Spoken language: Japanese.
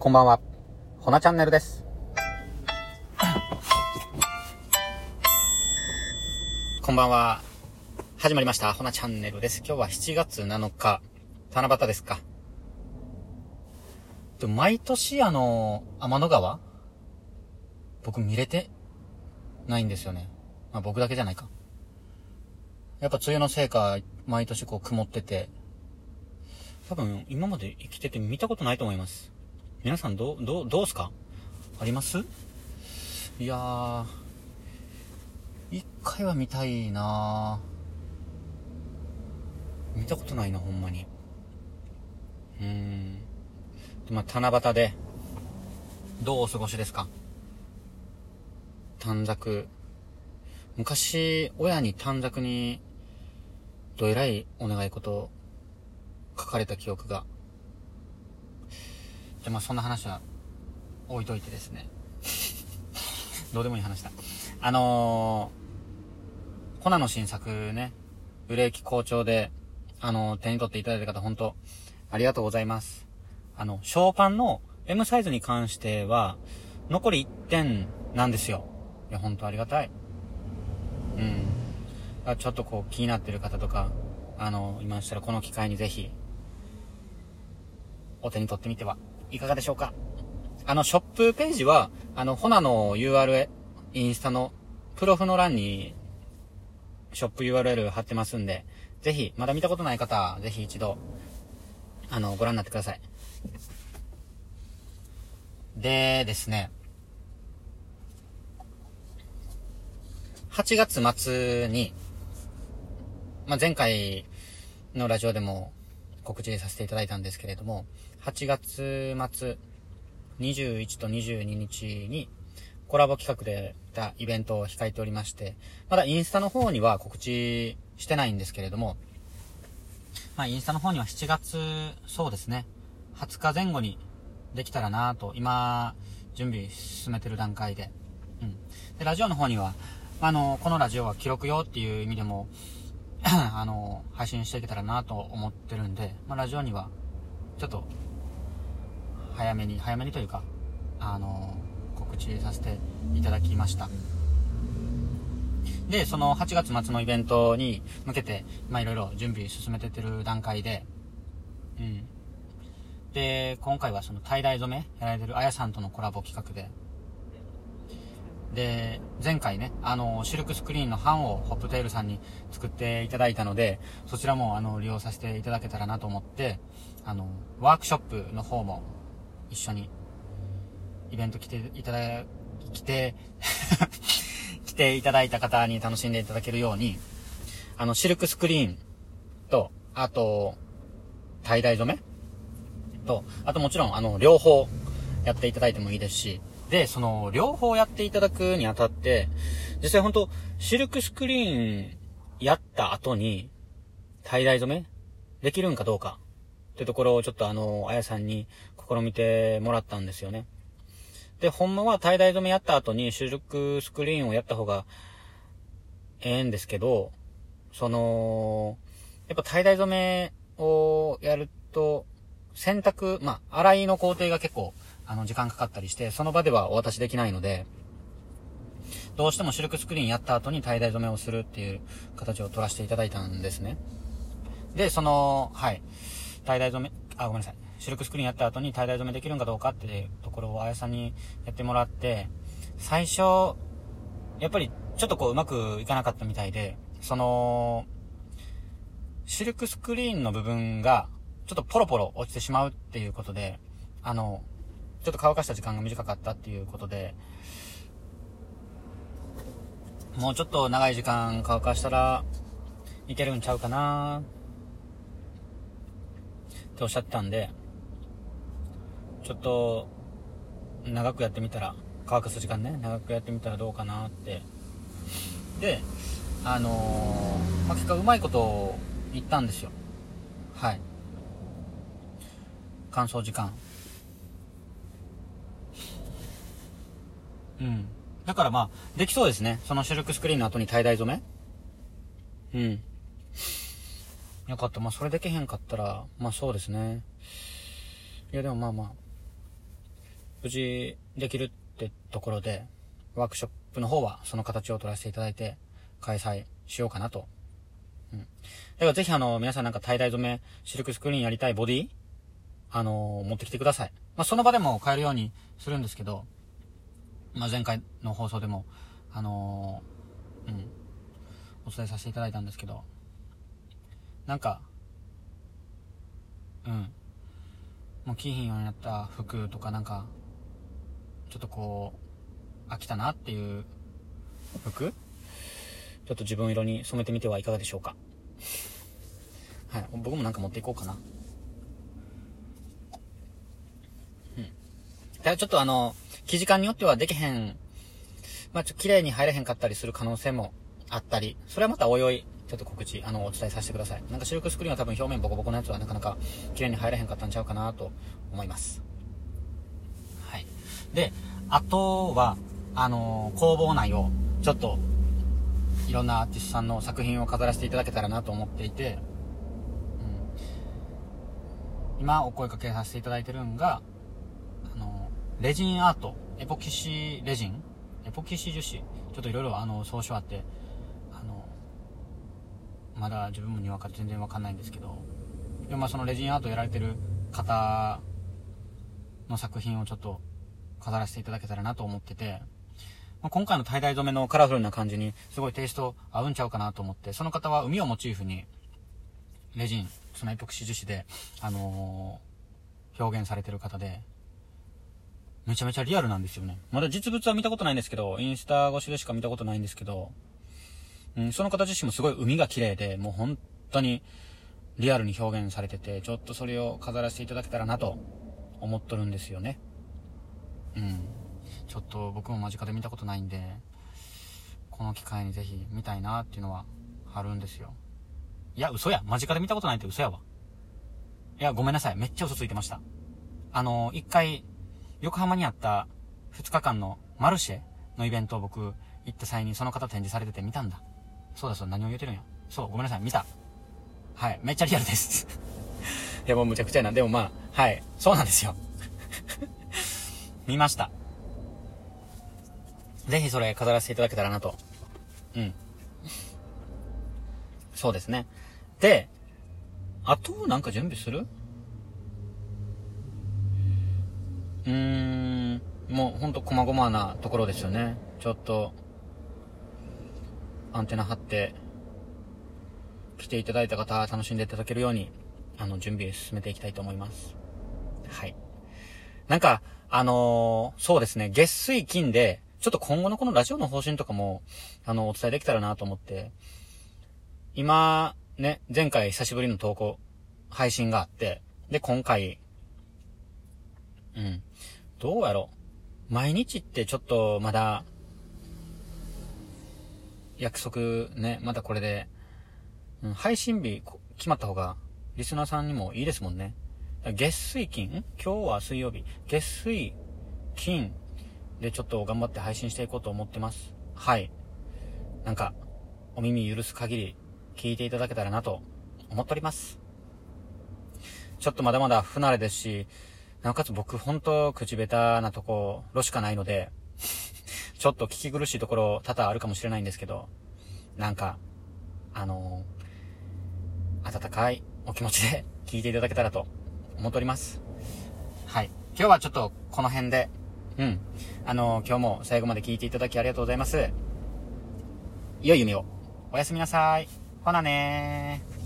こんばんは。ほなチャンネルです。こんばんは。始まりました。ほなチャンネルです。今日は7月7日、七夕ですか。で毎年あの、天の川？僕見れてないんですよね。まあ僕だけじゃないか。やっぱ梅雨のせいか、毎年こう曇ってて、多分今まで生きてて見たことないと思います。皆さんどう、どう、どうすか？あります？いやー、一回は見たいな見たことないな、ほんまに。うーん。まあ、七夕で、どうお過ごしですか？短冊。昔、親に短冊に、どえらいお願い事を書かれた記憶が。じゃ、まあそんな話は置いといてですね。どうでもいい話だ。あのー、コナの新作ね、売れ行き好調で、あのー手に取っていただいた方、本当ありがとうございます。あの、ショーパンの M サイズに関しては、残り1点なんですよ。いや、本当ありがたい。うん。ちょっとこう気になってる方とか、あの、いましたらこの機会にぜひ、お手に取ってみてはいかがでしょうか？あの、ショップページは、あの、ホナの URL、インスタのプロフの欄に、ショップ URL 貼ってますんで、ぜひ、まだ見たことない方、ぜひ一度、あの、ご覧になってください。でですね、8月末に、まあ、前回のラジオでも告知させていただいたんですけれども、8月末21と22日にコラボ企画でたイベントを控えておりまして、まだインスタの方には告知してないんですけれども、まあ、インスタの方には7月、そうですね、20日前後にできたらなと、今、準備進めてる段階で。うん。で、ラジオの方には、あの、このラジオは記録用っていう意味でも、あの、配信していけたらなと思ってるんで、まあ、ラジオには、ちょっと、早めに、早めにというか、あの、告知させていただきました。で、その8月末のイベントに向けて、まあ、いろいろ準備進めてってる段階で、うん。で、今回はその tie dye 染めやられてるあやさんとのコラボ企画で、で、前回ね、あの、シルクスクリーンの版をホップテールさんに作っていただいたので、そちらもあの、利用させていただけたらなと思って、あの、ワークショップの方も一緒に、イベント来ていただ、来て、来ていただいた方に楽しんでいただけるように、あの、シルクスクリーンと、あと、tie dye 染め？と、あともちろん、あの、両方やっていただいてもいいですし、で、その、両方やっていただくにあたって、実際本当シルクスクリーンやった後に、tie dye 染め？できるんかどうかってところをちょっとあの、あやさんに試みてもらったんですよね。で、ほんまは tie dye 染めやった後にシルクスクリーンをやった方がええんですけど、その、やっぱ tie dye 染めをやると、洗濯、まあ、洗いの工程が結構、あの、時間かかったりして、その場ではお渡しできないので、どうしてもシルクスクリーンやった後に tie dye 染めをするっていう形を取らせていただいたんですね。で、その、はい。tie dye 染め、あ、ごめんなさい。シルクスクリーンやった後に tie dye 染めできるんかどうかっていうところをあやさんにやってもらって、最初、やっぱりちょっとこううまくいかなかったみたいで、その、シルクスクリーンの部分が、ちょっとポロポロ落ちてしまうっていうことで、あの、ちょっと乾かした時間が短かったっていうことで、もうちょっと長い時間乾かしたらいけるんちゃうかなっておっしゃってたんで、ちょっと長くやってみたら、乾かす時間ね、長くやってみたらどうかなって。で、あのーまあ、結果うまいこと言ったんですよ。はい。乾燥時間。うん。だからまあ、できそうですね。そのシルクスクリーンの後に tie dye 染めうん。よかった。まあ、それできへんかったら、まあそうですね。いや、でもまあまあ、無事できるってところで、ワークショップの方はその形を取らせていただいて、開催しようかなと。うん。だからぜひあの、皆さんなんか滞在染め、シルクスクリーンやりたいボディあの持ってきてください。まあ、その場でも買えるようにするんですけど、まあ、前回の放送でも、あのー、うん、お伝えさせていただいたんですけど、なんか、うん、もう着ひんようになった服とかなんか、ちょっとこう、飽きたなっていう服？ちょっと自分色に染めてみてはいかがでしょうか？はい。僕もなんか持っていこうかな。うん。ただちょっとあの、生地感によってはできへん、まあちょっと綺麗に入れへんかったりする可能性もあったり、それはまたおいおい、ちょっと告知、あの、お伝えさせてください。なんかシルクスクリーンは多分表面ボコボコのやつはなかなか綺麗に入れへんかったんちゃうかなと思います。で、あとは、あのー、工房内を、ちょっと、いろんなアーティストさんの作品を飾らせていただけたらなと思っていて、うん、今お声かけさせていただいてるんが、あの、レジンアート、エポキシレジンエポキシ樹脂ちょっといろいろあの、総称あって、あの、まだ自分もにわか全然わかんないんですけど、でもまあそのレジンアートやられてる方の作品をちょっと飾らせていただけたらなと思ってて、まあ、今回の tie dye 染めのカラフルな感じにすごいテイスト合うんちゃうかなと思って、その方は海をモチーフに、レジン、そのエポクシ樹脂で、あのー、表現されてる方で、めちゃめちゃリアルなんですよね。まだ実物は見たことないんですけど、インスタ越しでしか見たことないんですけど、うん、その方自身もすごい海が綺麗で、もう本当にリアルに表現されてて、ちょっとそれを飾らせていただけたらなと思っとるんですよね。うん。ちょっと僕も間近で見たことないんで、この機会にぜひ見たいなっていうのはあるんですよ。いや、嘘や。間近で見たことないって嘘やわ。いや、ごめんなさい。めっちゃ嘘ついてました。あの、一回、横浜にあった2日間のマルシェのイベントを僕行った際にその方展示されてて見たんだ。そうだそう、何を言うてるんや。そう、ごめんなさい。見た。はい。めっちゃリアルです いや、もうむちゃくちゃな。でもまあ、はい。そうなんですよ見ました。ぜひそれ飾らせていただけたらなと。うん。そうですね。で、あと、なんか準備する？うーん、もうほんと細々なところですよね。ちょっと、アンテナ張って、来ていただいた方、楽しんでいただけるように、あの、準備進めていきたいと思います。はい。なんか、あのー、そうですね、月水金で、ちょっと今後のこのラジオの方針とかも、あの、お伝えできたらなと思って、今、ね、前回久しぶりの投稿、配信があって、で、今回、うん、どうやろう。毎日ってちょっとまだ、約束ね、まだこれで、うん、配信日決まった方が、リスナーさんにもいいですもんね。月水金？今日は水曜日。月水金でちょっと頑張って配信していこうと思ってます。はい。なんか、お耳許す限り聞いていただけたらなと思っております。ちょっとまだまだ不慣れですし、なおかつ僕ほんと口下手なところしかないので、ちょっと聞き苦しいところ多々あるかもしれないんですけど、なんか、あのー、温かいお気持ちで聞いていただけたらと思っております。はい。今日はちょっとこの辺でうん。あの、今日も最後まで聞いていただきありがとうございます。良い夢を。おやすみなさい。ほなねー。